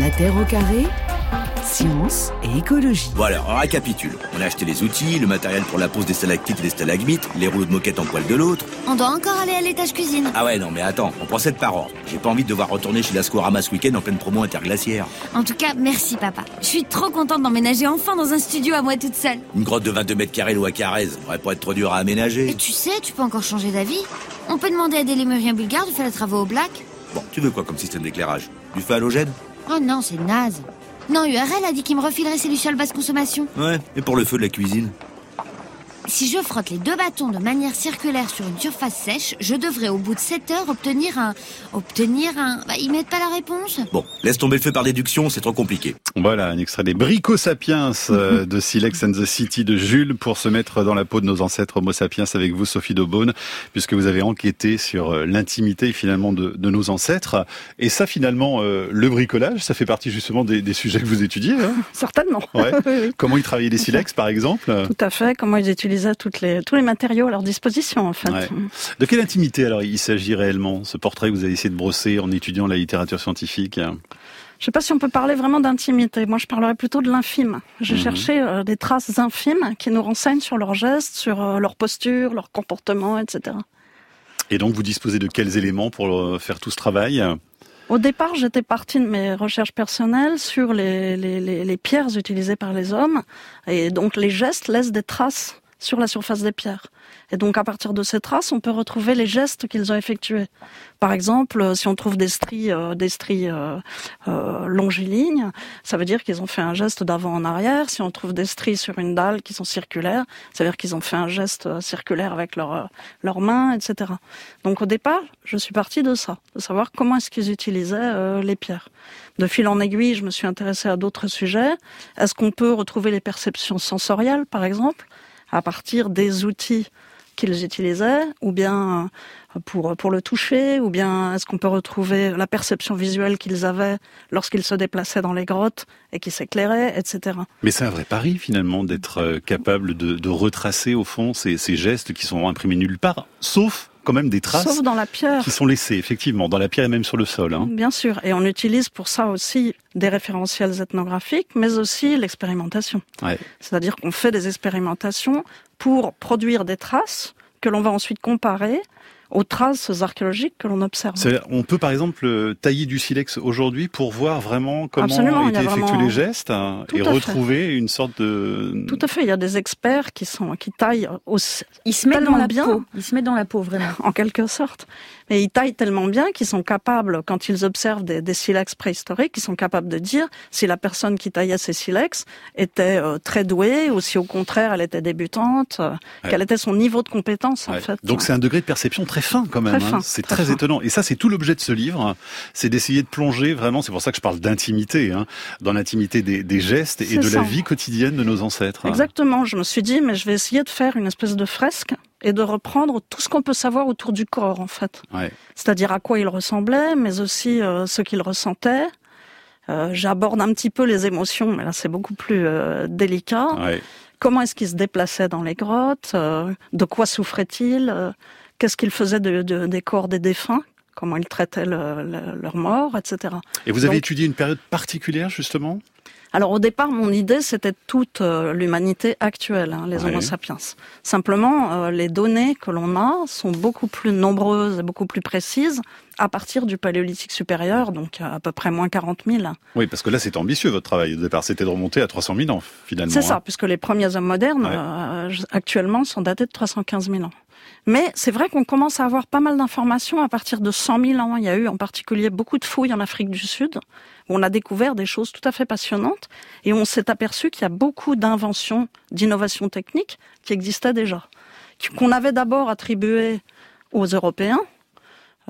La Terre au carré, science et écologie. Voilà, on récapitule. On a acheté les outils, le matériel pour la pose des stalactites et des stalagmites, les rouleaux de moquette en poil de l'autre. On doit encore aller à l'étage cuisine. Ah ouais, non mais attends, on procède par ordre. J'ai pas envie de devoir retourner chez Lascorama ce week-end en pleine promo interglaciaire. En tout cas, merci papa. Je suis trop contente d'emménager enfin dans un studio à moi toute seule. Une grotte de 22 mètres carrés à Carrez, aurait pas être trop dur à aménager. Et tu sais, tu peux encore changer d'avis. On peut demander à des lémuriens bulgares de faire les travaux au black. Bon, tu veux quoi comme système d'éclairage? Du feu halogène Oh non, c'est naze. Non, URL a dit qu'il me refilerait ses lucioles basse consommation. Ouais, et pour le feu de la cuisine Si je frotte les deux bâtons de manière circulaire sur une surface sèche, je devrais au bout de 7 heures obtenir un... Obtenir un... Bah, ils mettent pas la réponse Bon, laisse tomber le feu par déduction, c'est trop compliqué. Voilà, un extrait des Brico Sapiens euh, de Silex and the City de Jules pour se mettre dans la peau de nos ancêtres Homo sapiens avec vous, Sophie Daubonne, puisque vous avez enquêté sur euh, l'intimité finalement de, de, nos ancêtres. Et ça, finalement, euh, le bricolage, ça fait partie justement des, des sujets que vous étudiez. Hein? Certainement. Ouais. Comment ils travaillaient les silex, par exemple? Tout à fait. Comment ils utilisaient toutes les, tous les matériaux à leur disposition, en fait. Ouais. De quelle intimité alors il s'agit réellement Ce portrait que vous avez essayé de brosser en étudiant la littérature scientifique? Je ne sais pas si on peut parler vraiment d'intimité. Moi, je parlerais plutôt de l'infime. J'ai mmh. cherché euh, des traces infimes qui nous renseignent sur leurs gestes, sur euh, leur posture, leur comportement, etc. Et donc, vous disposez de quels éléments pour euh, faire tout ce travail? Au départ, j'étais partie de mes recherches personnelles sur les, les, les, les, pierres utilisées par les hommes. Et donc, les gestes laissent des traces sur la surface des pierres. Et donc à partir de ces traces, on peut retrouver les gestes qu'ils ont effectués. Par exemple, euh, si on trouve des stries, euh, des stries euh, euh, longilignes, ça veut dire qu'ils ont fait un geste d'avant en arrière. Si on trouve des stries sur une dalle qui sont circulaires, ça veut dire qu'ils ont fait un geste circulaire avec leurs leurs mains, etc. Donc au départ, je suis partie de ça, de savoir comment est-ce qu'ils utilisaient les pierres. De fil en aiguille, je me suis intéressée à d'autres sujets. Est-ce qu'on peut retrouver les perceptions sensorielles, par exemple, à partir des outils qu'ils utilisaient, ou bien euh, pour, pour le toucher, ou bien est-ce qu'on peut retrouver la perception visuelle qu'ils avaient lorsqu'ils se déplaçaient dans les grottes et qui s'éclairaient, etc. Mais c'est un vrai pari finalement d'être euh, capable de, retracer au fond ces gestes qui sont imprimés nulle part, sauf quand même des traces Sauf dans la pierre. qui sont laissées, effectivement, dans la pierre et même sur le sol. Hein. Bien sûr, et on utilise pour ça aussi des référentiels ethnographiques, mais aussi l'expérimentation. Ouais. C'est-à-dire qu'on fait des expérimentations pour produire des traces que l'on va ensuite comparer aux traces archéologiques que l'on observe. On peut par exemple tailler du silex aujourd'hui pour voir vraiment comment Absolument, ont été effectués vraiment... les gestes hein, et retrouver fait. une sorte de... Tout à fait, il y a des experts qui, sont, qui taillent aussi ils se mettent dans la bien. peau. Ils se mettent dans la peau, vraiment. En quelque sorte. Mais ils taillent tellement bien qu'ils sont capables, quand ils observent des, des, silex préhistoriques, ils sont capables de dire si la personne qui taillait ces silex était euh, très douée ou si au contraire elle était débutante, euh, ouais. quel était son niveau de compétence en fait. Donc c'est un degré de perception très fin quand même. Hein. C'est très, fin. étonnant. Et ça c'est tout l'objet de ce livre, c'est d'essayer de plonger vraiment, c'est pour ça que je parle d'intimité, hein, dans l'intimité des, des, gestes et de ça. la vie quotidienne de nos ancêtres. Exactement. Je me suis dit mais je vais essayer de faire une espèce de fresque et de reprendre tout ce qu'on peut savoir autour du corps en fait. Ouais. C'est-à-dire à quoi il ressemblait, mais aussi euh, ce qu'il ressentait. Euh, J'aborde un petit peu les émotions, mais là c'est beaucoup plus euh, délicat. Ouais. Comment est-ce qu'il se déplaçait dans les grottes De quoi souffrait-il Qu'est-ce qu'il faisait de, de, des corps des défunts Comment ils traitaient le, le, leur mort, etc. Et vous avez Donc, étudié une période particulière justement? Alors au départ, mon idée, c'était toute euh, l'humanité actuelle, hein, les Ouais. Homo sapiens. Simplement, euh, les données que l'on a sont beaucoup plus nombreuses et beaucoup plus précises à partir du paléolithique supérieur, donc à peu près moins 40 000. Oui, parce que là, c'est ambitieux votre travail. Au départ, c'était de remonter à 300 000 ans, finalement. C'est ça, hein. puisque les premiers hommes modernes, Ouais. euh, actuellement, sont datés de 315 000 ans. Mais c'est vrai qu'on commence à avoir pas mal d'informations à partir de 100 000 ans. Il y a eu en particulier beaucoup de fouilles en Afrique du Sud, où on a découvert des choses tout à fait passionnantes, et on s'est aperçu qu'il y a beaucoup d'inventions, d'innovations techniques qui existaient déjà, qu'on avait d'abord attribuées aux Européens,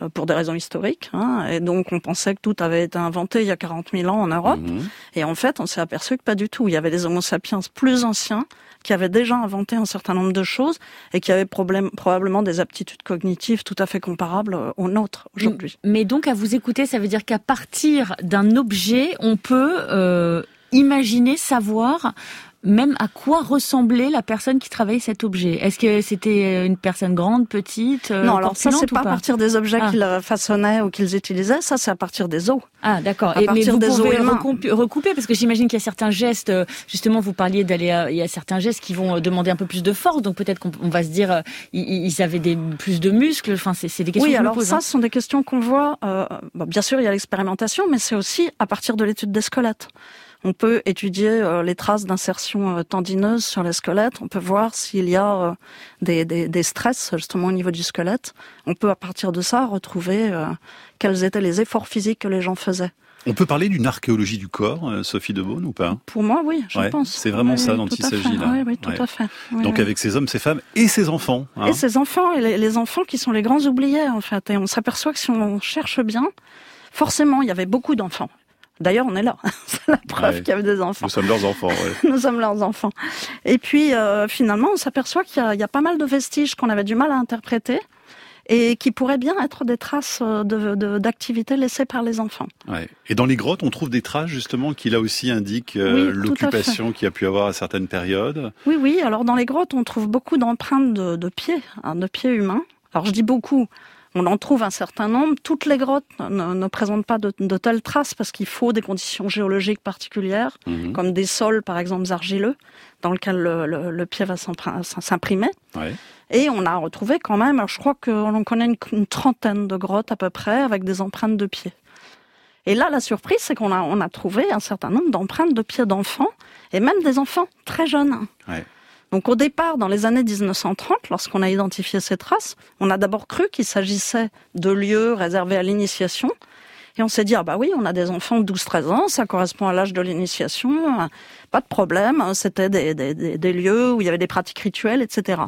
euh, pour des raisons historiques. Hein, et donc, on pensait que tout avait été inventé il y a 40 000 ans en Europe. Mhm. Et en fait, on s'est aperçu que pas du tout. Il y avait des Homo sapiens plus anciens qui avaient déjà inventé un certain nombre de choses et qui problème, probablement des aptitudes cognitives tout à fait comparables euh, aux nôtres aujourd'hui. Mais donc, à vous écouter, ça veut dire qu'à partir d'un objet, on peut euh, imaginer, savoir même à quoi ressemblait la personne qui travaillait cet objet? Est-ce que c'était une personne grande, petite Non, alors ça c'est pas à partir des objets Ah. qu'ils euh, façonnaient ou qu'ils utilisaient, ça c'est à partir des os. Ah d'accord. À Et mais partir vous des os pouvez recouper, recouper parce que j'imagine qu'il y a certains gestes. euh, Justement, vous parliez d'aller. Il y a certains gestes qui vont euh, demander un peu plus de force. Donc peut-être qu'on on va se dire euh, ils, avaient des plus de muscles. Enfin, c'est des questions Oui, que alors pose, ça, hein. ce sont des questions qu'on voit. euh, bon, bien sûr, il y a l'expérimentation, mais c'est aussi à partir de l'étude des squelettes. On peut étudier euh, les traces d'insertion euh, tendineuse sur les squelettes. On peut voir s'il y a euh, des, des, des stress justement au niveau du squelette. On peut à partir de ça retrouver quels étaient les efforts physiques que les gens faisaient. On peut parler d'une archéologie du corps, Sophie de Beaune, ou pas? Pour moi, oui, je Ouais, pense. c'est vraiment Oui, ça oui, dont il s'agit, là. Oui, oui, tout Ouais. à fait. Donc avec ces hommes, ces femmes et ces enfants. hein. Et ces enfants, et les, les enfants qui sont les grands oubliés, en fait. Et on s'aperçoit que si on cherche bien, forcément, il y avait beaucoup d'enfants. D'ailleurs, on est là. C'est la preuve Ouais. qu'il y avait des enfants. Nous sommes leurs enfants. ouais. Nous sommes leurs enfants. Et puis, euh, finalement, on s'aperçoit qu'il y, a- il y a pas mal de vestiges qu'on avait du mal à interpréter et qui pourraient bien être des traces euh, de- de- d'activités laissées par les enfants. Ouais. Et dans les grottes, on trouve des traces justement qui là aussi indiquent euh, Oui, l'occupation qu'il y a pu avoir à certaines périodes. Oui, oui. Alors dans les grottes, on trouve beaucoup d'empreintes de, de pieds, hein, de pieds humains. Alors je dis beaucoup. On en trouve un certain nombre. Toutes les grottes ne, ne présentent pas de, de telles traces parce qu'il faut des conditions géologiques particulières, Mhm. comme des sols, par exemple, argileux, dans lesquels le, le- le pied va s'imprimer. Ouais. Et on a retrouvé quand même, je crois qu'on connaît une, une trentaine de grottes à peu près avec des empreintes de pieds. Et là, la surprise, c'est qu'on a, on a trouvé un certain nombre d'empreintes de pieds d'enfants, et même des enfants très jeunes. Ouais. Donc au départ, dans les années 1930, lorsqu'on a identifié ces traces, on a d'abord cru qu'il s'agissait de lieux réservés à l'initiation. Et on s'est dit, ah bah oui, on a des enfants de 12-13 ans, ça correspond à l'âge de l'initiation, euh, pas de problème, c'était des, lieux où il y avait des pratiques rituelles, etc.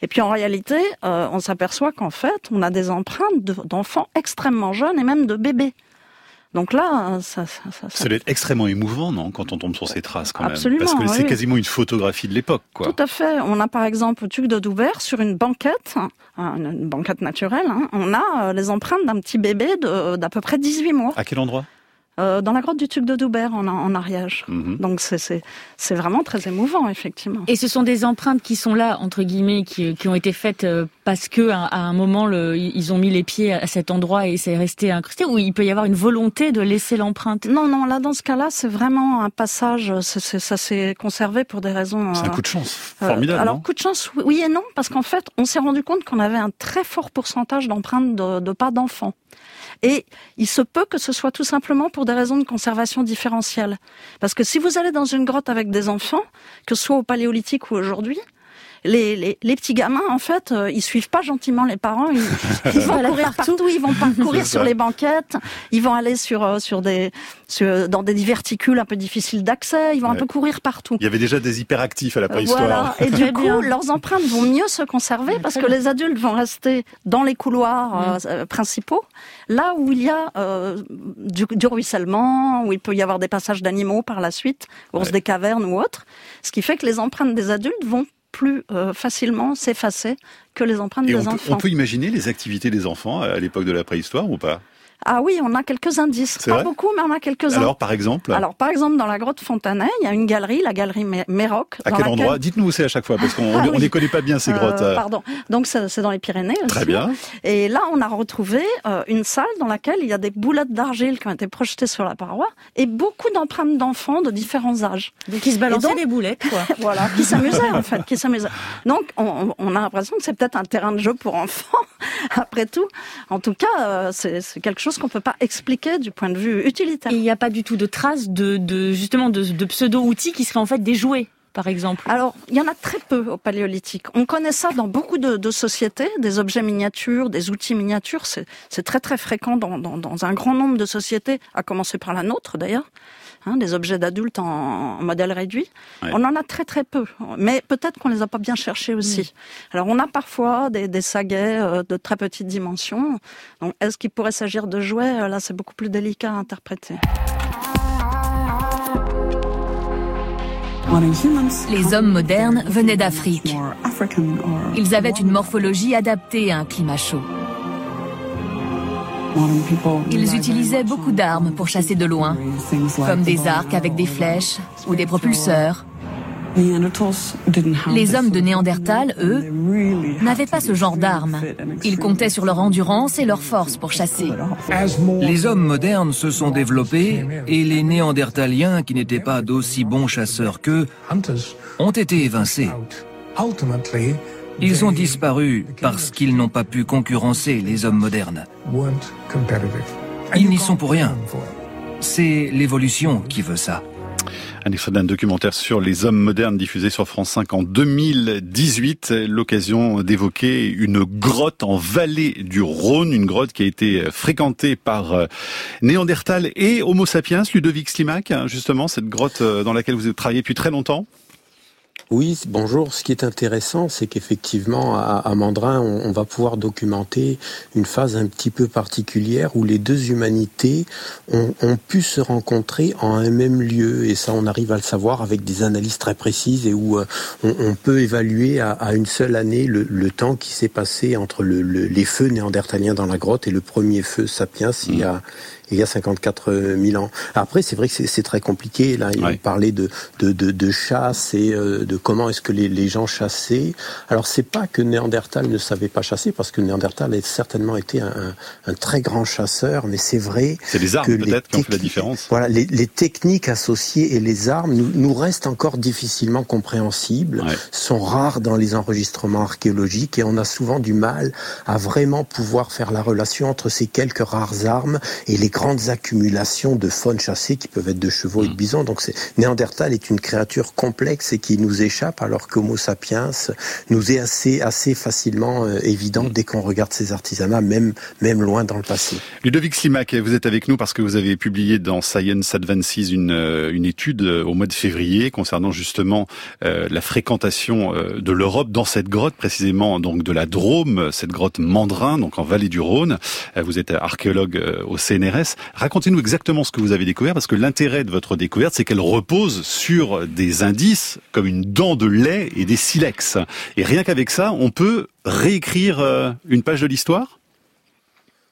Et puis en réalité, euh, on s'aperçoit qu'en fait, on a des empreintes de- d'enfants extrêmement jeunes et même de bébés. Donc là, euh, ça, ça, ça- ça- doit être extrêmement émouvant, non, quand on tombe sur ces traces quand Absolument, même. Parce que oui, c'est quasiment une photographie de l'époque, quoi. Tout à fait. On a par exemple au Tuc de Doubert, sur une banquette, hein, une banquette naturelle, hein, on a euh, les empreintes d'un petit bébé d'à peu près 18 mois, À quel endroit? Euh, dans la grotte du Tuc de Doubert, en, en Ariège. Mhm. Donc c'est- vraiment très émouvant, effectivement. Et ce sont des empreintes qui sont là, entre guillemets, qui, qui ont été faites euh, parce que à, à un moment, le, ils ont mis les pieds à cet endroit et c'est resté incrusté, ou il peut y avoir une volonté de laisser l'empreinte? Non, non, là dans ce cas-là, c'est vraiment un passage, ça s'est conservé pour des raisons... C'est un euh, coup de chance. Euh, Formidable, alors, non? coup de chance, oui- oui et non, parce qu'en fait, on s'est rendu compte qu'on avait un très fort pourcentage d'empreintes de, de pas d'enfants. Et il se peut que ce soit tout simplement pour des raisons de conservation différentielle. Parce que si vous allez dans une grotte avec des enfants, que ce soit au paléolithique ou aujourd'hui, les, les, les petits gamins, en fait, euh, ils suivent pas gentiment les parents. Ils, ils vont courir partout. ils vont parcourir sur les banquettes, ils vont aller sur euh, sur des sur, dans des diverticules un peu difficiles d'accès. Ils vont Ouais. un peu courir partout. Il y avait déjà des hyperactifs à la préhistoire. Voilà. Et du coup, bien. leurs empreintes vont mieux se conserver parce que les adultes vont rester dans les couloirs euh, euh, principaux, là où il y a euh, du, du ruissellement, où il peut y avoir des passages d'animaux par la suite, ours Ouais. des cavernes ou autres, ce qui fait que les empreintes des adultes vont plus euh, facilement s'effacer que les empreintes Et des on peut, enfants. on peut imaginer les activités des enfants à l'époque de la préhistoire ou pas? Ah oui, on a quelques indices. C'est Pas vrai beaucoup, mais on a quelques-uns. Alors, par exemple, Alors, par exemple, dans la grotte Fontanet, il y a une galerie, la galerie Mé- Méroc. à quel laquelle- endroit? Dites-nous où c'est à chaque fois, parce qu'on Ah on oui. les connaît pas bien ces Euh, grottes. euh. pardon. Donc c'est dans les Pyrénées aussi. Très bien. Et là, on a retrouvé euh, une salle dans laquelle il y a des boulettes d'argile qui ont été projetées sur la paroi et beaucoup d'empreintes d'enfants de différents âges. Donc ils se balançaient donc- des boulettes, quoi. Voilà, qui s'amusaient en fait, qui s'amusaient. Donc on, on a l'impression que c'est peut-être un terrain de jeu pour enfants. Après tout, en tout cas, euh, c'est quelque chose qu'on peut pas expliquer du point de vue utilitaire. Et il n'y a pas du tout de traces de, de justement de, de pseudo-outils qui seraient en fait des jouets, par exemple. Alors, il y en a très peu au paléolithique. On connaît ça dans beaucoup de, de sociétés, des objets miniatures, des outils miniatures. C'est c'est très très fréquent dans, dans, dans un grand nombre de sociétés, à commencer par la nôtre d'ailleurs. Hein, des objets d'adultes en, en modèle réduit. Ouais. On en a très très peu, mais peut-être qu'on les a pas bien cherchés aussi. Alors on a parfois des, des saguets euh, de très petite dimension. Donc est-ce qu'il pourrait s'agir de jouets? Là, c'est beaucoup plus délicat à interpréter. Les hommes modernes venaient d'Afrique. Ils avaient une morphologie adaptée à un climat chaud. Ils utilisaient beaucoup d'armes pour chasser de loin, comme des arcs avec des flèches ou des propulseurs. Les hommes de Néandertal, eux, n'avaient pas ce genre d'armes. Ils comptaient sur leur endurance et leur force pour chasser. Les hommes modernes se sont développés et les Néandertaliens, qui n'étaient pas d'aussi bons chasseurs qu'eux, ont été évincés. Ils ont disparu parce qu'ils n'ont pas pu concurrencer les hommes modernes. Ils n'y sont pour rien. C'est l'évolution qui veut ça. Un extrait d'un documentaire sur les hommes modernes diffusé sur France 5 en 2018. L'occasion d'évoquer une grotte en vallée du Rhône, une grotte qui a été fréquentée par euh, Néandertal et Homo sapiens, Ludovic Slimak, hein, justement, cette grotte euh, dans laquelle vous avez travaillé depuis très longtemps. Oui, bonjour. Ce qui est intéressant, c'est qu'effectivement, à, Mandrin, on, va pouvoir documenter une phase un petit peu particulière où les deux humanités ont, pu se rencontrer en un même lieu. Et ça, on arrive à le savoir avec des analyses très précises et où euh, on, peut évaluer à, une seule année le, temps qui s'est passé entre les feux néandertaliens dans la grotte et le premier feu sapiens y a, il y a 54 000 ans. Après, c'est vrai que c'est très compliqué. Là, il parlait de, de, de, de, chasse et euh, de comment est-ce que les, les, gens chassaient. Alors, c'est pas que Néandertal ne savait pas chasser, parce que Néandertal a certainement été un, un très grand chasseur, mais c'est vrai. C'est les armes peut-être qui ont fait la différence. Voilà, les, les, techniques associées et les armes nous, nous restent encore difficilement compréhensibles, sont rares dans les enregistrements archéologiques et on a souvent du mal à vraiment pouvoir faire la relation entre ces quelques rares armes et les grandes accumulations de faune chassée qui peuvent être de chevaux et de mm. bisons. Donc Néandertal est une créature complexe et qui nous échappe alors qu'Homo sapiens nous est assez assez facilement euh, évident mm. dès qu'on regarde ses artisanats, même même loin dans le passé. Ludovic Slimak, vous êtes avec nous parce que vous avez publié dans Science Advances une euh, une étude euh, au mois de février concernant justement la fréquentation de l'Europe dans cette grotte précisément donc de la Drôme, cette grotte Mandrin donc en vallée du Rhône. vous êtes archéologue au CNRS. Racontez-nous exactement ce que vous avez découvert, parce que l'intérêt de votre découverte, c'est qu'elle repose sur des indices comme une dent de lait et des silex. Et rien qu'avec ça, on peut réécrire euh, une page de l'histoire?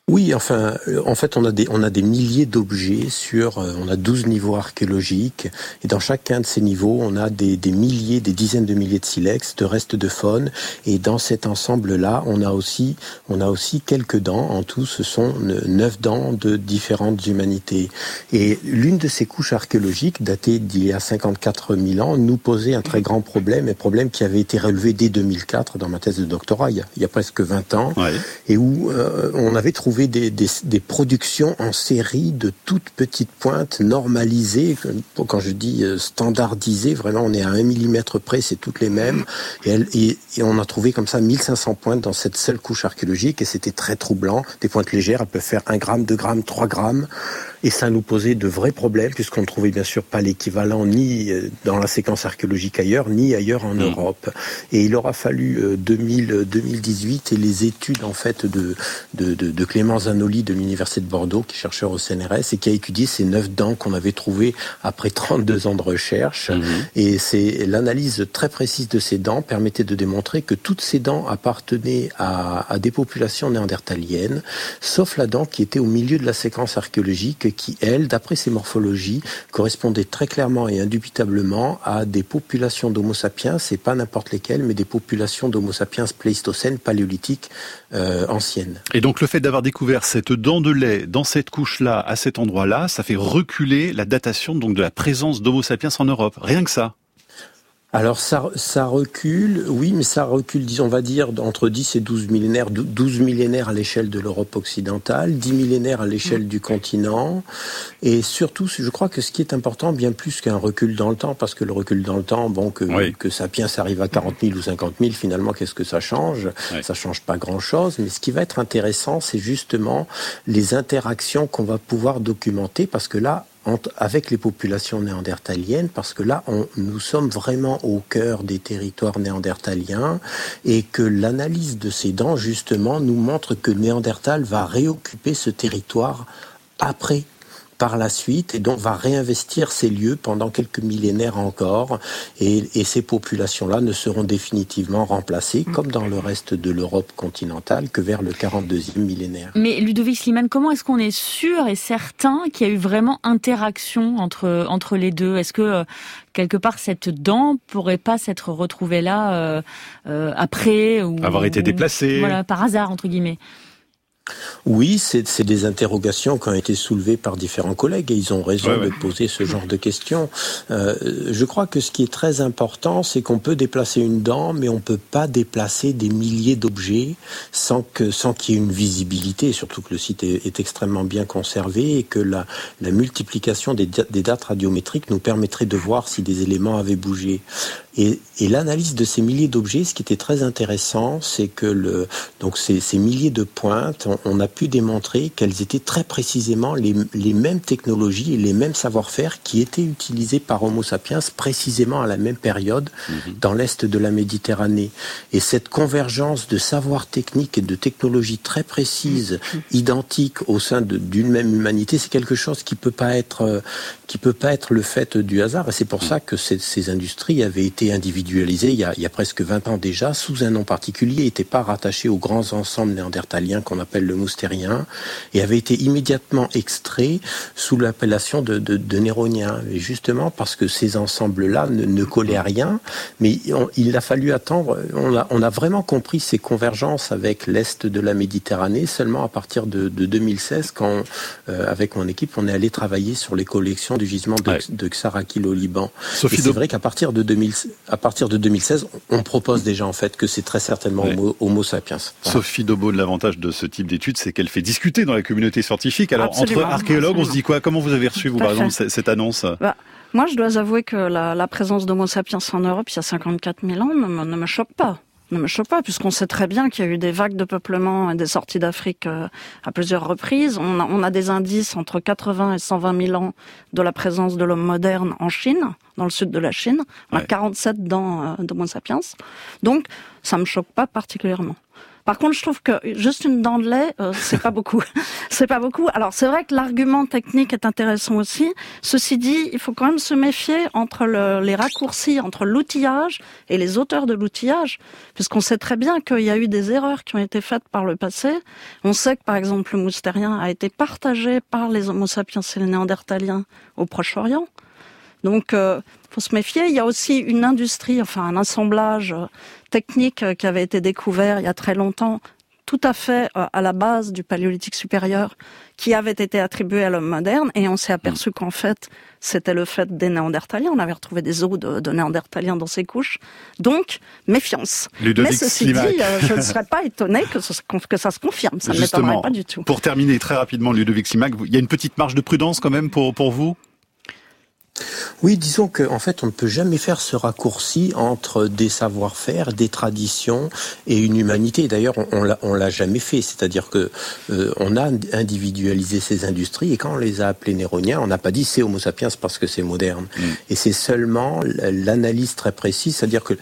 Oui, enfin, euh, en fait, on a des, on a des milliers d'objets sur, euh, on a 12 niveaux archéologiques, et dans chacun de ces niveaux, on a des, des milliers, des dizaines de milliers de silex, de restes de faune, et dans cet ensemble-là, on a aussi, on a aussi quelques dents. En tout, ce sont neuf dents de différentes humanités. Et l'une de ces couches archéologiques, datée d'il y a 54 000 ans, nous posait un très grand problème, un problème qui avait été relevé dès 2004 dans ma thèse de doctorat, il y a, il y a presque 20 ans, et où euh, on avait trouvé des, productions en série de toutes petites pointes normalisées. Quand je dis euh, standardisées, vraiment on est à un millimètre près, c'est toutes les mêmes. Et, et, on a trouvé comme ça 1500 pointes dans cette seule couche archéologique et c'était très troublant. Des pointes légères, elles peuvent faire 1 gramme, 2 grammes, 3 grammes. Et ça nous posait de vrais problèmes puisqu'on ne trouvait bien sûr pas l'équivalent ni euh, dans la séquence archéologique ailleurs, ni ailleurs en mmh. Europe. Et il aura fallu 2000, 2018 et les études en fait de, de, de, de Clément Zanoli de l'Université de Bordeaux, qui est chercheur au CNRS et qui a étudié ces neuf dents qu'on avait trouvées après 32 ans de recherche. Mhm. Et c'est l'analyse très précise de ces dents permettait de démontrer que toutes ces dents appartenaient à, à des populations néandertaliennes, sauf la dent qui était au milieu de la séquence archéologique, qui, elle, d'après ses morphologies, correspondait très clairement et indubitablement à des populations d'Homo sapiens, et pas n'importe lesquelles, mais des populations d'Homo sapiens pléistocène, paléolithique, euh, anciennes. Et donc le fait d'avoir découvert découvert cette dent de lait dans cette couche-là, à cet endroit-là, ça fait reculer la datation donc de la présence d'Homo sapiens en Europe. Rien que ça. Alors ça, ça recule, oui, mais ça recule, disons, on va dire, entre 10 et 12 millénaires, 12 millénaires à l'échelle de l'Europe occidentale, 10 millénaires à l'échelle du continent, et surtout, je crois que ce qui est important, bien plus qu'un recul dans le temps, parce que le recul dans le temps, bon, que, que Sapiens arrive à 40 000 ou 50 000, finalement, qu'est-ce que ça change? Ça change pas grand-chose, mais ce qui va être intéressant, c'est justement les interactions qu'on va pouvoir documenter, parce que là, avec les populations néandertaliennes, parce que là, nous sommes vraiment au cœur des territoires néandertaliens et que l'analyse de ces dents, justement, nous montre que Néandertal va réoccuper ce territoire après par la suite et donc va réinvestir ces lieux pendant quelques millénaires encore. Et, et ces populations-là ne seront définitivement remplacées, mm. comme dans le reste de l'Europe continentale, que vers le 42e millénaire. Mais Ludovic Sliman, comment est-ce qu'on est sûr et certain qu'il y a eu vraiment interaction entre, entre les deux? Est-ce que euh, quelque part cette dent pourrait pas s'être retrouvée là euh, euh, après ou avoir été déplacée voilà par hasard entre guillemets oui, c'est des interrogations qui ont été soulevées par différents collègues et ils ont raison de poser ce genre de questions. Euh, je crois que ce qui est très important, c'est qu'on peut déplacer une dent, mais on peut pas déplacer des milliers d'objets sans que sans qu'il y ait une visibilité. Surtout que le site est, extrêmement bien conservé et que la, la multiplication des, des dates radiométriques nous permettrait de voir si des éléments avaient bougé. Et, et l'analyse de ces milliers d'objets, ce qui était très intéressant, c'est que le, donc ces, ces milliers de pointes, on, on, a pu démontrer qu'elles étaient très précisément les, les, mêmes technologies et les mêmes savoir-faire qui étaient utilisés par Homo sapiens précisément à la même période mhm. dans l'est de la Méditerranée. Et cette convergence de savoir technique et de technologies très précises, mhm. identiques au sein d'une même humanité, c'est quelque chose qui peut pas être qui peut pas être le fait du hasard. Et c'est pour mhm. ça que ces, ces industries avaient été individualisé il y, a, il y a presque 20 ans déjà, sous un nom particulier, n'était pas rattaché aux grands ensembles néandertaliens qu'on appelle le moustérien, et avait été immédiatement extrait sous l'appellation de, de, de néronien. Et justement parce que ces ensembles-là ne, ne, collaient à rien, mais il a fallu attendre, on a, on a vraiment compris ces convergences avec l'Est de la Méditerranée seulement à partir de, de 2016, quand, euh, avec mon équipe, on est allé travailler sur les collections du gisement de, ouais. de Xarakil au Liban. et c'est vrai qu'à partir de 2016, à partir de 2016, on propose déjà en fait que c'est très certainement ouais. homo, homo, sapiens. Voilà. Sophie Daubon, l'avantage de ce type c'est qu'elle fait discuter dans la communauté scientifique. Alors Absolument. entre archéologues, Absolument. on se dit quoi? Comment vous avez reçu, vous, par exemple, cette, cette annonce? Bah. Moi, je dois avouer que la, la présence d'Homo sapiens en Europe il y a 54 000 ans ne me, ne me choque pas ne me choque pas, puisqu'on sait très bien qu'il y a eu des vagues de peuplement et des sorties d'Afrique euh, à plusieurs reprises. On a, on a, des indices entre 80 et 120 000 ans de la présence de l'homme moderne en Chine, dans le sud de la Chine. On ouais. a 47 dents euh, d'Homo sapiens. Donc, ça me choque pas particulièrement. Par contre, je trouve que juste une dent de lait, euh, c'est pas beaucoup. c'est pas beaucoup. Alors, c'est vrai que l'argument technique est intéressant aussi. Ceci dit, il faut quand même se méfier entre le, les raccourcis, entre l'outillage et les auteurs de l'outillage, puisqu'on sait très bien qu'il y a eu des erreurs qui ont été faites par le passé. On sait que, par exemple, le moustérien a été partagé par les Homo sapiens et les néandertaliens au Proche-Orient. Donc, euh, faut se méfier. Il y a aussi une industrie, enfin un assemblage technique qui avait été découvert il y a très longtemps, tout à fait euh, à la base du paléolithique supérieur, qui avait été attribué à l'homme moderne, et on s'est aperçu qu'en fait, c'était le fait des néandertaliens. On avait retrouvé des os de, de néandertaliens dans ces couches. Donc, méfiance. Ludovic Mais ceci dit, euh, je ne serais pas étonné que, ce, que ça se confirme. Ça ne m'étonnerait pas du tout. Pour terminer très rapidement, Ludovic Slimak, il y a une petite marge de prudence quand même pour, pour vous? Oui, disons qu'en en fait, on ne peut jamais faire ce raccourci entre des savoir-faire, des traditions et une humanité. D'ailleurs, on, on l'a jamais fait. C'est-à-dire que euh, on a individualisé ces industries et quand on les a appelées néroniens, on n'a pas dit c'est Homo sapiens parce que c'est moderne. Mm. Et c'est seulement l'analyse très précise, c'est-à-dire que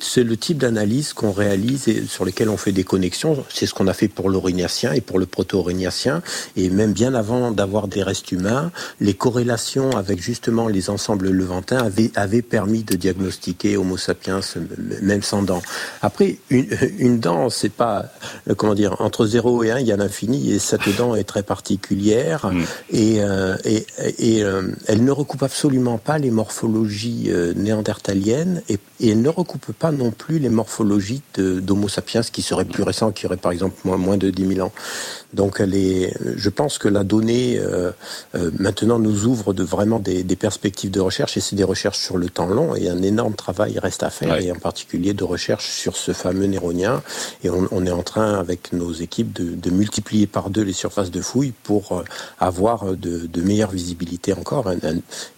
c'est le type d'analyse qu'on réalise et sur lequel on fait des connexions. C'est ce qu'on a fait pour l'aurignacien et pour le proto-aurignacien. Et même bien avant d'avoir des restes humains, les corrélations avec justement les ensembles levantins avaient, avaient permis de diagnostiquer Homo sapiens même sans dents. Après, une, une dent, c'est pas comment dire entre 0 et 1, il y a l'infini et cette dent est très particulière mm. et, euh, et, et euh, elle ne recoupe absolument pas les morphologies euh, néandertaliennes et, et, elle ne recoupe pas non plus les morphologies d'Homo sapiens qui seraient plus récents, qui auraient par exemple moins, moins de 10 000 ans. Donc elle est, je pense que la donnée euh, euh, maintenant nous ouvre de vraiment des, des, perspectives de recherche et c'est des recherches sur le temps long et un énorme travail reste à faire ouais. et en particulier de recherche sur ce fameux néronien et on, on est en train avec nos équipes de, de, multiplier par deux les surfaces de fouilles pour euh, avoir de, de meilleures visibilités encore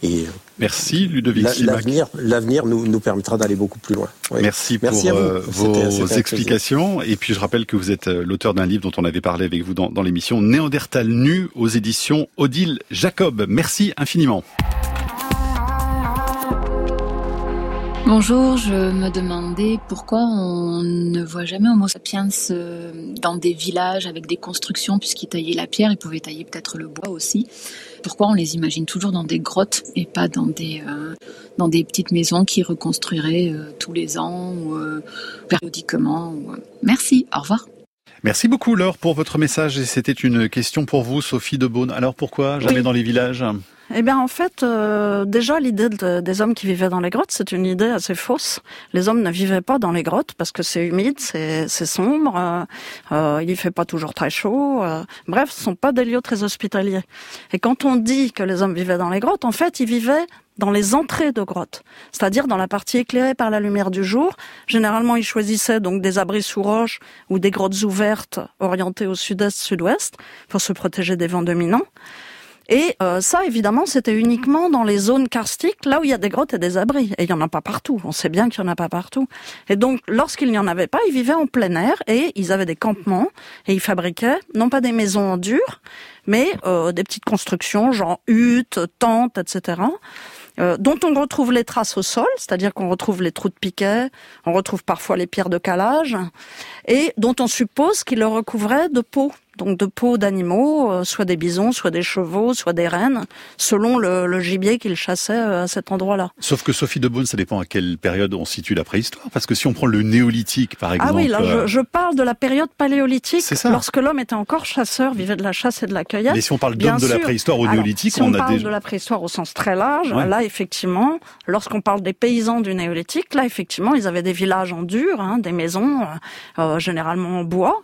et Merci Ludovic L'avenir, l'avenir nous, nous permettra d'aller beaucoup plus loin. Oui. Merci, Merci pour euh, vos explications. Et puis je rappelle que vous êtes euh, l'auteur d'un livre dont on avait parlé avec vous dans, dans l'émission Néandertal nu aux éditions Odile Jacob. Merci infiniment. Bonjour, je me demandais pourquoi on ne voit jamais Homo sapiens euh, dans des villages avec des constructions, puisqu'ils taillaient la pierre, ils pouvaient tailler peut-être le bois aussi. Pourquoi on les imagine toujours dans des grottes et pas dans des, euh, dans des petites maisons qui reconstruiraient euh, tous les ans ou périodiquement Merci, au revoir. Merci beaucoup Laure pour votre message et c'était une question pour vous Sophie de Beaune. Alors pourquoi jamais dans les villages? Eh bien, en fait, euh, déjà, l'idée des hommes qui vivaient dans les grottes, c'est une idée assez fausse. Les hommes ne vivaient pas dans les grottes parce que c'est humide, c'est sombre, euh, euh, il fait pas toujours très chaud. Bref, ce sont pas des lieux très hospitaliers. Et quand on dit que les hommes vivaient dans les grottes, en fait, ils vivaient dans les entrées de grottes, c'est-à-dire dans la partie éclairée par la lumière du jour. Généralement, ils choisissaient donc des abris sous roche ou des grottes ouvertes orientées au sud-est, sud-ouest pour se protéger des vents dominants. Et euh, ça, évidemment, c'était uniquement dans les zones karstiques, là où il y a des grottes et des abris. Et il n'y en a pas partout. On sait bien qu'il n'y en a pas partout. Et donc, lorsqu'il n'y en avait pas, ils vivaient en plein air et ils avaient des campements et ils fabriquaient, non pas des maisons en dur, mais euh, des petites constructions, genre huttes, tentes, etc., euh, dont on retrouve les traces au sol, c'est-à-dire qu'on retrouve les trous de piquet, on retrouve parfois les pierres de calage, et dont on suppose qu'ils le recouvraient de peau donc de peau d'animaux, euh, soit des bisons, soit des chevaux, soit des rennes, selon le, gibier qu'ils chassaient euh, à cet endroit-là. Sauf que Sophie de Beaune, ça dépend à quelle période on situe la préhistoire, parce que si on prend le néolithique, par exemple... Ah oui, là, je, je, parle de la période paléolithique, lorsque l'homme était encore chasseur, vivait de la chasse et de la cueillette. Mais si on parle d'homme de la préhistoire au néolithique, si on, a parle de la préhistoire au sens très large, là, effectivement, lorsqu'on parle des paysans du néolithique, là, effectivement, ils avaient des villages en dur, hein, des maisons, euh, généralement en bois,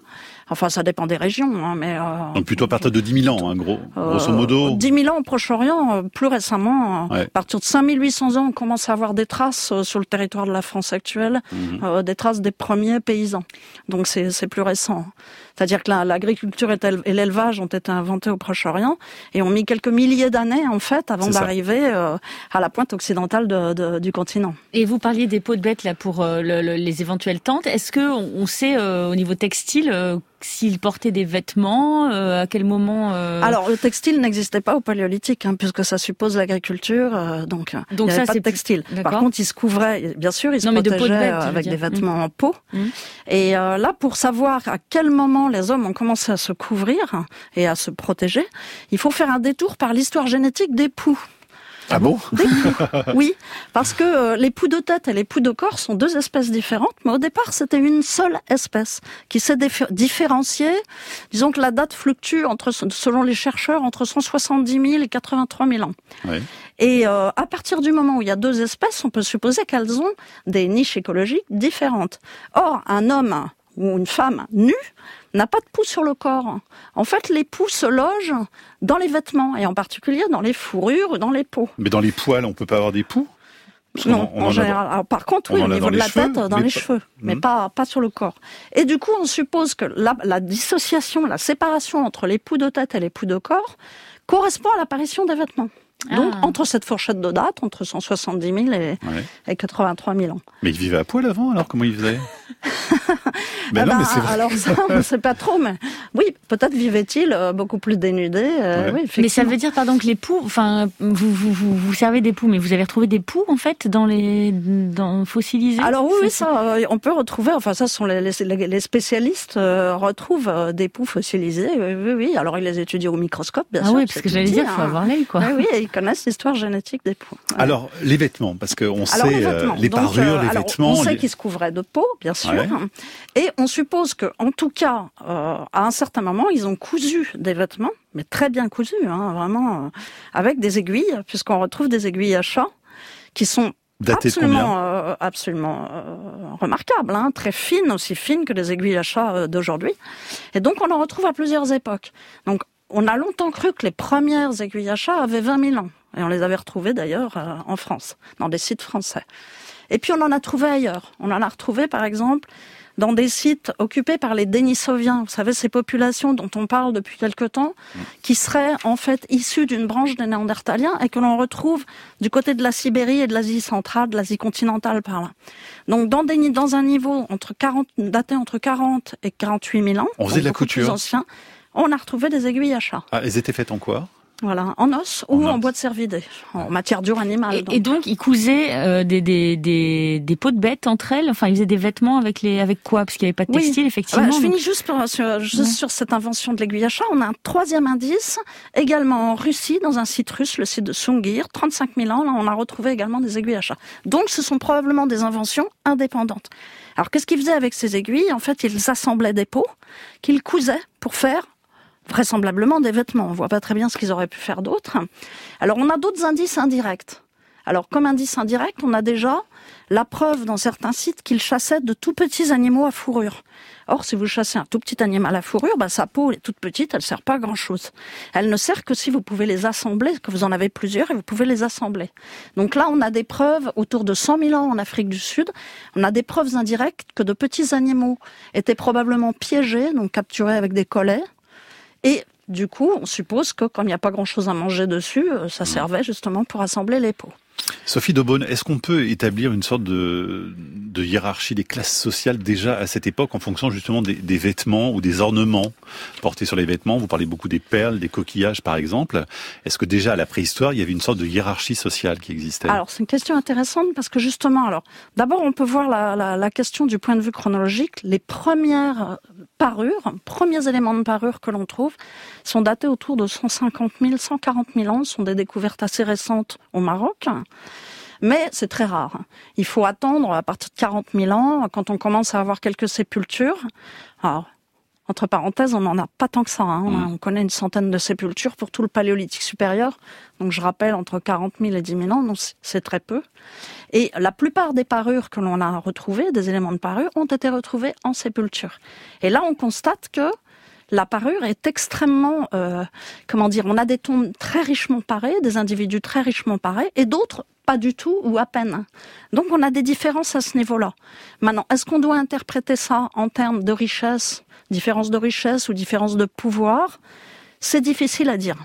Enfin, ça dépend des régions, hein, mais... Euh, Donc plutôt à partir de 10 000 ans, hein, gros, grosso modo 10 euh, 000 ans au Proche-Orient, euh, plus récemment, à partir de 5800 ans, on commence à avoir des traces sur le territoire de la France actuelle, mhm. des traces des premiers paysans. Donc c'est plus récent. C'est-à-dire que l'agriculture et l'élevage ont été inventés au Proche-Orient et ont mis quelques milliers d'années, en fait, avant d'arriver à la pointe occidentale de, du continent. Et vous parliez des peaux de bêtes, là, pour les éventuelles tentes. Est-ce que on sait, au niveau textile, s'ils portaient des vêtements, euh, à quel moment euh... Alors le textile n'existait pas au paléolithique, hein, puisque ça suppose l'agriculture, euh, donc, donc il n'y avait pas de textile. Par contre, ils se couvraient, bien sûr, ils se protégeaient euh, avec des vêtements mmh. en peau. Mmh. Et là, pour savoir à quel moment les hommes ont commencé à se couvrir et à se protéger, il faut faire un détour par l'histoire génétique des poux. Ah bon? Oui, parce que euh, les poux de tête et les poux de corps sont deux espèces différentes, mais au départ c'était une seule espèce qui s'est différenciée. Disons que la date fluctue entre, selon les chercheurs entre 170 000 et 83 000 ans. Et euh, à partir du moment où il y a deux espèces, on peut supposer qu'elles ont des niches écologiques différentes. Or, un homme ou une femme nue n'a pas de poux sur le corps. En fait, les poux se logent dans les vêtements, et en particulier dans les fourrures ou dans les peaux. Mais dans les poils, on peut pas avoir des poux? Non, en, général. par contre, oui, au niveau de la tête, dans les cheveux, mais hmm. pas, pas sur le corps. Et du coup, on suppose que la, la dissociation, la séparation entre les poux de tête et les poux de corps correspond à l'apparition des vêtements. Donc, ah. entre cette fourchette de date, entre 170 000 et, et 83 000 ans. Mais il vivait à poil avant, alors comment il faisait mais non, mais c'est vrai. Alors ça, on ne sait pas trop, mais oui, peut-être vivait-il euh, beaucoup plus dénudé. Euh, oui, mais ça veut dire, pardon, que les poux, enfin, vous, vous, vous, vous, servez des poux, mais vous avez retrouvé des poux, en fait, dans les dans fossilisés? Alors oui, oui, ça, euh, on peut retrouver, enfin, ça, sont les, les, les spécialistes retrouvent des poux fossilisés, oui, oui, Alors, ils les étudient au microscope, bien ah sûr. Ah oui, parce que j'allais dire, il faut hein. avoir l'œil, quoi. Oui, oui, ils connaissent l'histoire génétique des poux. Alors, les vêtements, parce qu'on sait les, parures, les vêtements... On sait qu'ils se couvraient de peau, bien sûr. Et on suppose que, en tout cas, euh, à un certain moment, ils ont cousu des vêtements, mais très bien cousus, hein, vraiment, euh, avec des aiguilles, puisqu'on retrouve des aiguilles à chat qui sont absolument, euh, absolument hein, très fines, aussi fines que les aiguilles à chat d'aujourd'hui. Et donc, on en retrouve à plusieurs époques. Donc, on a longtemps cru que les premières aiguilles à chat avaient 20 000 ans. Et on les avait retrouvées d'ailleurs en France, dans des sites français. Et puis on en a trouvé ailleurs. On en a retrouvé par exemple dans des sites occupés par les Denisoviens. Vous savez, ces populations dont on parle depuis quelque temps, qui seraient en fait issues d'une branche des Néandertaliens et que l'on retrouve du côté de la Sibérie et de l'Asie centrale, de l'Asie continentale par là. Donc dans, des, dans un niveau entre 40, daté entre 40 et 48 000 ans, on faisait de la couture. Plus ancien, on a retrouvé des aiguilles à chat. Ah, elles étaient faites en quoi Voilà, en os ou en, bois de cervidé, en matière dure animale. Et donc, ils cousaient euh, des, des, des, des, peaux de bêtes entre elles? Enfin, ils faisaient des vêtements avec les avec quoi? Parce qu'il n'y avait pas de textile, effectivement. je finis juste, sur, juste sur cette invention de l'aiguille à chat. On a un troisième indice, également en Russie, dans un site russe, le site de Sungir, 35 000 ans. Là, on a retrouvé également des aiguilles à chat. Donc, ce sont probablement des inventions indépendantes. Alors, qu'est-ce qu'ils faisaient avec ces aiguilles? En fait, ils assemblaient des peaux qu'ils cousaient pour faire vraisemblablement des vêtements. On voit pas très bien ce qu'ils auraient pu faire d'autre. Alors on a d'autres indices indirects. Alors comme indice indirect, on a déjà la preuve dans certains sites qu'ils chassaient de tout petits animaux à fourrure. Or, si vous chassez un tout petit animal à fourrure, bah, sa peau est toute petite, elle sert pas à grand chose. Elle ne sert que si vous pouvez les assembler, que vous en avez plusieurs et vous pouvez les assembler. Donc là, on a des preuves autour de 100 000 ans en Afrique du Sud. On a des preuves indirectes que de petits animaux étaient probablement piégés, donc capturés avec des collets, et du coup, on suppose que comme il n'y a pas grand-chose à manger dessus, euh, ça mmh. servait justement pour assembler les pots. Sophie Daubonne, est-ce qu'on peut établir une sorte de, hiérarchie des classes sociales déjà à cette époque en fonction justement des, vêtements ou des ornements portés sur les vêtements? Vous parlez beaucoup des perles, des coquillages par exemple. Est-ce que déjà à la préhistoire, il y avait une sorte de hiérarchie sociale qui existait? Alors c'est une question intéressante parce que justement, alors d'abord on peut voir la, question du point de vue chronologique. Les premières parures, premiers éléments de parure que l'on trouve sont datés autour de 150 000, 140 000 ans, ce sont des découvertes assez récentes au Maroc. Mais c'est très rare. Il faut attendre à partir de 40 000 ans, quand on commence à avoir quelques sépultures. Alors, entre parenthèses, on n'en a pas tant que ça. Hein. Mm. On, connaît une centaine de sépultures pour tout le paléolithique supérieur. Donc je rappelle, entre 40 000 et 10 000 ans, donc c'est très peu. Et la plupart des parures que l'on a retrouvées, des éléments de parure, ont été retrouvés en sépulture. Et là, on constate que la parure est extrêmement, euh, comment dire, on a des tombes très richement parées, des individus très richement parés, et d'autres pas du tout ou à peine. Donc on a des différences à ce niveau-là. Maintenant, est-ce qu'on doit interpréter ça en termes de richesse, différence de richesse ou différence de pouvoir? C'est difficile à dire.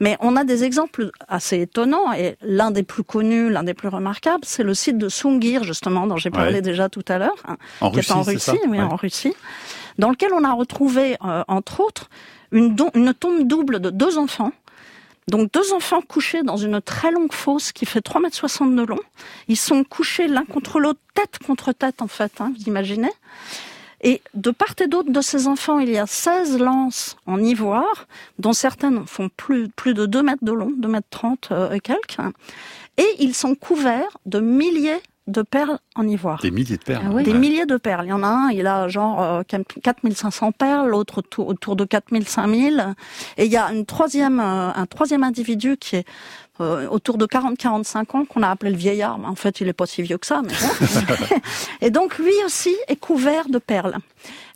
Mais on a des exemples assez étonnants et l'un des plus connus, l'un des plus remarquables, c'est le site de Sungir justement dont j'ai parlé déjà tout à l'heure, hein, qui est en Russie, oui, en Russie, dans lequel on a retrouvé euh, entre autres une, tombe double de deux enfants donc deux enfants couchés dans une très longue fosse qui fait 3,60 m de long. Ils sont couchés l'un contre l'autre, tête contre tête en fait, hein, vous imaginez. Et de part et d'autre de ces enfants, il y a 16 lances en ivoire, dont certaines font plus, plus de 2 mètres de long, 2 mètres 30 euh, et quelques. Et ils sont couverts de milliers de perles en ivoire. Des milliers de perles. Ah Des milliers de perles. Il y en a un, il a genre 4500 euh, perles, l'autre autour, de 4000, 5000. Et il y a une troisième, euh, un troisième individu qui est euh, autour de 40-45 ans qu'on a appelé le vieillard. En fait, il est pas si vieux que ça. Mais et donc, lui aussi est couvert de perles.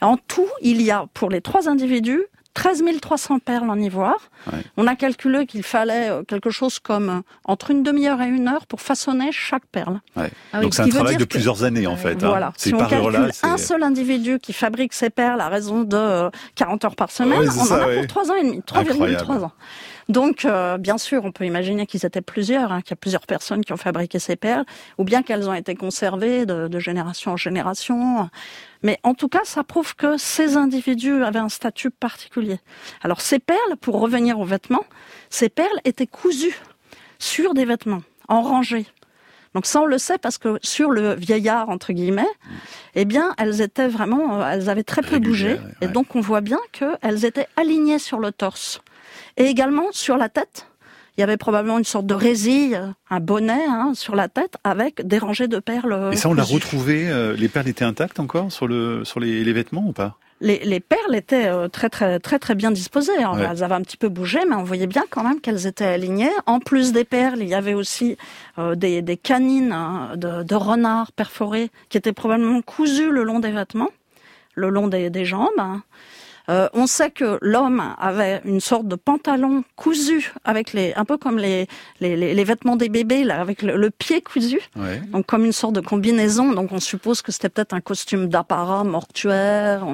En tout, il y a, pour les trois individus, 13 300 perles en ivoire. On a calculé qu'il fallait euh, quelque chose comme euh, entre une demi-heure et une heure pour façonner chaque perle. Ah Donc c'est un travail de plusieurs années en fait. Hein. Voilà. Si on calcule un seul individu qui fabrique ses perles à raison de 40 euh, heures par semaine, on en a pour 3 ans et demi, 3,3 ans. Donc, euh, bien sûr, on peut imaginer qu'ils étaient plusieurs, hein, qu'il y a plusieurs personnes qui ont fabriqué ces perles, ou bien qu'elles ont été conservées de, de, génération en génération. Mais en tout cas, ça prouve que ces individus avaient un statut particulier. Alors, ces perles, pour revenir aux vêtements, ces perles étaient cousues sur des vêtements, en rangée. Donc ça, on le sait parce que sur le vieillard, entre guillemets, eh bien, elles étaient vraiment, euh, elles avaient très peu bougé. Et donc, on voit bien qu'elles étaient alignées sur le torse. Et également sur la tête, il y avait probablement une sorte de résille, un bonnet hein, sur la tête avec des rangées de perles. Et ça, on l'a retrouvé. Euh, les perles étaient intactes encore sur le sur les, les vêtements ou pas? Les, les, perles étaient euh, très très très très bien disposées. Elles avaient un petit peu bougé, mais on voyait bien quand même qu'elles étaient alignées. En plus des perles, il y avait aussi euh, des, des, canines hein, de, de renards perforés qui étaient probablement cousues le long des vêtements, le long des, des jambes. Hein. Euh, on sait que l'homme avait une sorte de pantalon cousu avec les, un peu comme les, les, les vêtements des bébés, là, avec le, pied cousu. Donc comme une sorte de combinaison. Donc on suppose que c'était peut-être un costume d'apparat mortuaire.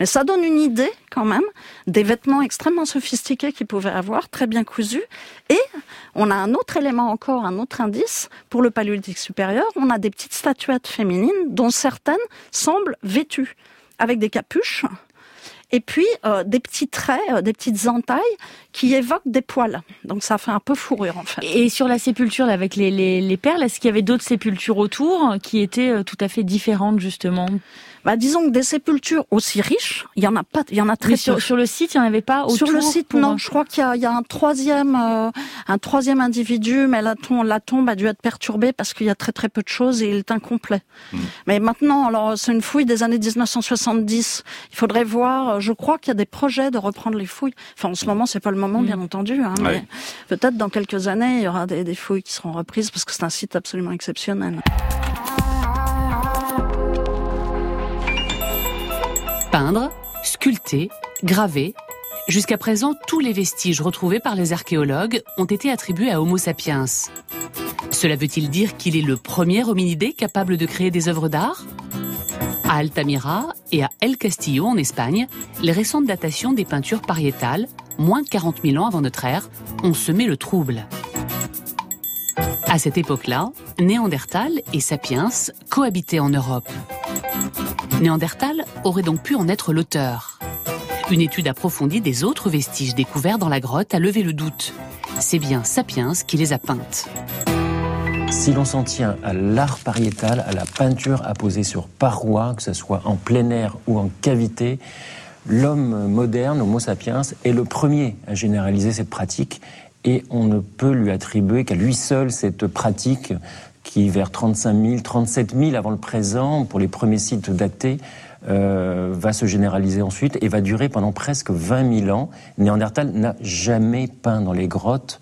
Mais ça donne une idée quand même des vêtements extrêmement sophistiqués qu'ils pouvaient avoir, très bien cousus. Et on a un autre élément encore, un autre indice pour le paléolithique supérieur. On a des petites statuettes féminines dont certaines semblent vêtues avec des capuches et puis euh, des petits traits, euh, des petites entailles qui évoquent des poils. Donc ça fait un peu fourrure en fait. Et sur la sépulture avec les, les, les perles, est-ce qu'il y avait d'autres sépultures autour qui étaient euh, tout à fait différentes justement? Bah, disons que des sépultures aussi riches, il y en a pas, il y en a très sur, peu. Sur le site, il n'y en avait pas autour. Sur le site, non. Je crois qu'il y, y a, un troisième, euh, un troisième individu, mais la tombe, la tombe a dû être perturbée parce qu'il y a très très peu de choses et il est incomplet. Hmm. Mais maintenant, alors c'est une fouille des années 1970. Il faudrait voir. Euh, je crois qu'il y a des projets de reprendre les fouilles. Enfin, en ce moment, c'est pas le moment, bien hmm. entendu. Hein, mais peut-être dans quelques années, il y aura des, des fouilles qui seront reprises parce que c'est un site absolument exceptionnel. Peindre, sculpter, graver. Jusqu'à présent, tous les vestiges retrouvés par les archéologues ont été attribués à Homo sapiens. Cela veut-il dire qu'il est le premier hominidé capable de créer des œuvres d'art? À Altamira et à El Castillo en Espagne, les récentes datations des peintures pariétales, moins de 40 000 ans avant notre ère, ont semé le trouble. À cette époque-là, Néandertal et Sapiens cohabitaient en Europe. Néandertal aurait donc pu en être l'auteur. Une étude approfondie des autres vestiges découverts dans la grotte a levé le doute. C'est bien Sapiens qui les a peintes. Si l'on s'en tient à l'art pariétal, à la peinture apposée sur paroi, que ce soit en plein air ou en cavité, l'homme moderne, Homo sapiens, est le premier à généraliser cette pratique et on ne peut lui attribuer qu'à lui seul cette pratique qui, vers 35 000, 37 000 avant le présent, pour les premiers sites datés, euh, va se généraliser ensuite et va durer pendant presque 20 000 ans. Néandertal n'a jamais peint dans les grottes.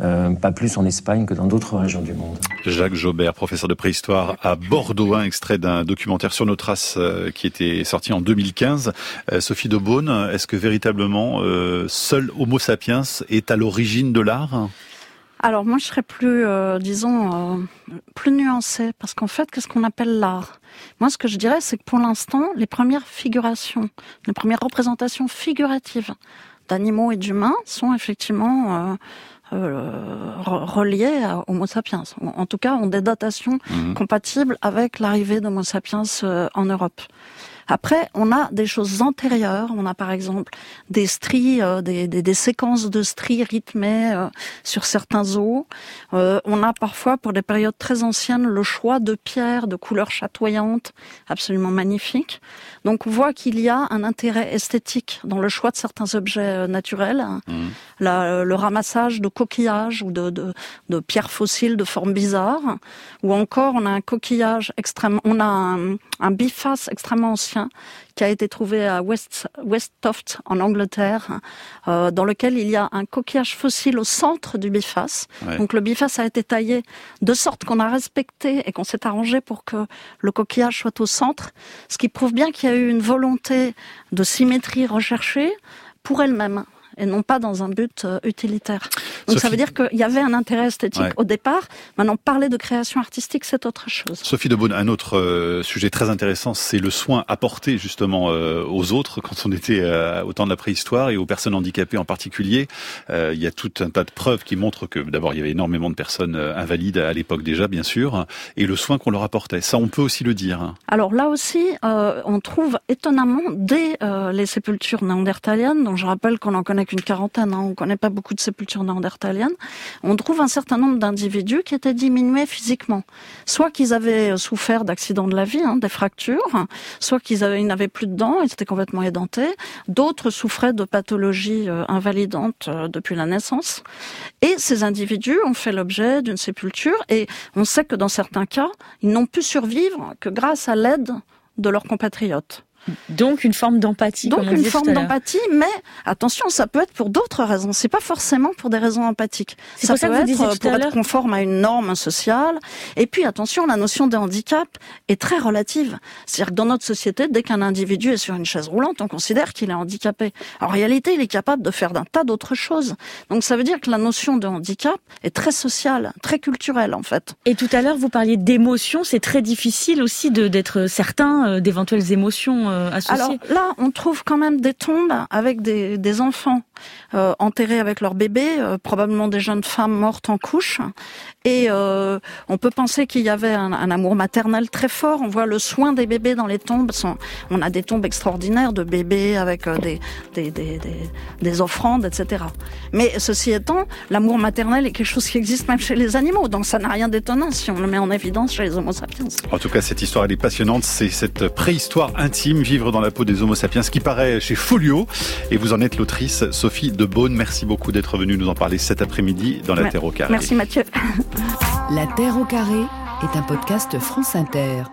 Euh, pas plus en Espagne que dans d'autres régions du monde. Jacques Jaubert, professeur de préhistoire à Bordeaux, un extrait d'un documentaire sur nos traces euh, qui était sorti en 2015. Sophie de Beaune, est-ce que véritablement seul Homo sapiens est à l'origine de l'art? Alors moi, je serais plus, euh, disons, euh, plus nuancée, parce qu'en fait, qu'est-ce qu'on appelle l'art? Moi, ce que je dirais, c'est que pour l'instant, les premières figurations, les premières représentations figuratives d'animaux et d'humains sont effectivement euh, reliées à Homo sapiens. En tout cas, ont des datations mmh. compatibles avec l'arrivée d'Homo sapiens en Europe. Après, on a des choses antérieures. On a par exemple des stries, euh, des, des, des, séquences de stries rythmées euh, sur certains os. Euh, on a parfois, pour des périodes très anciennes, le choix de pierres de couleurs chatoyantes, absolument magnifiques. Donc on voit qu'il y a un intérêt esthétique dans le choix de certains objets naturels. Mmh. le ramassage de coquillages ou de, de, de, pierres fossiles de forme bizarre. Ou encore, on a un coquillage extrêmement, on a un, un biface extrêmement ancien qui a été trouvé à West, Westtoft en Angleterre, euh, dans lequel il y a un coquillage fossile au centre du biface. Donc le biface a été taillé de sorte qu'on a respecté et qu'on s'est arrangé pour que le coquillage soit au centre, ce qui prouve bien qu'il y a eu une volonté de symétrie recherchée pour elle-même et non pas dans un but euh, utilitaire. Donc ça veut dire qu'il y avait un intérêt esthétique au départ. Maintenant, parler de création artistique, c'est autre chose. Sophie de Beaune, un autre euh, sujet très intéressant, c'est le soin apporté justement euh, aux autres quand on était au temps de la préhistoire et aux personnes handicapées en particulier. il y a tout un tas de preuves qui montrent que d'abord il y avait énormément de personnes invalides à l'époque déjà, bien sûr, et le soin qu'on leur apportait. Ça, on peut aussi le dire. Alors là aussi, on trouve étonnamment dès les sépultures néandertaliennes, dont je rappelle qu'on en connaît qu'une quarantaine, hein, on ne connaît pas beaucoup de sépultures néandertaliennes, on trouve un certain nombre d'individus qui étaient diminués physiquement. Soit qu'ils avaient souffert d'accidents de la vie, hein, des fractures, soit qu'ils n'avaient plus de dents, ils étaient complètement édentés, d'autres souffraient de pathologies euh, invalidantes euh, depuis la naissance. Et ces individus ont fait l'objet d'une sépulture et on sait que dans certains cas, ils n'ont pu survivre que grâce à l'aide de leurs compatriotes. Donc une forme d'empathie. Donc une forme d'empathie, mais attention, ça peut être pour d'autres raisons. C'est pas forcément pour des raisons empathiques. Ça peut être pour être conforme à une norme sociale. Et puis attention, la notion de handicap est très relative. C'est-à-dire que dans notre société, dès qu'un individu est sur une chaise roulante, on considère qu'il est handicapé. En réalité, il est capable de faire d'un tas d'autres choses. Donc ça veut dire que la notion de handicap est très sociale, très culturelle en fait. Et tout à l'heure, vous parliez d'émotions. C'est très difficile aussi d'être certain euh, d'éventuelles émotions associés. Alors là, on trouve quand même des tombes avec des, des enfants euh, enterrés avec leurs bébés, euh, probablement des jeunes femmes mortes en couche. Et euh, on peut penser qu'il y avait un, un, amour maternel très fort. On voit le soin des bébés dans les tombes. On a des tombes extraordinaires de bébés avec des, des, des, des, des offrandes, etc. Mais ceci étant, l'amour maternel est quelque chose qui existe même chez les animaux. Donc ça n'a rien d'étonnant si on le met en évidence chez les Homo sapiens. En tout cas, cette histoire, elle est passionnante. C'est cette préhistoire intime, vivre dans la peau des Homo sapiens, qui paraît chez Folio. Et vous en êtes l'autrice, Sophie de Beaune. Merci beaucoup d'être venue nous en parler cet après-midi dans La Terre au carré. Merci Mathieu. La Terre au carré est un podcast France Inter.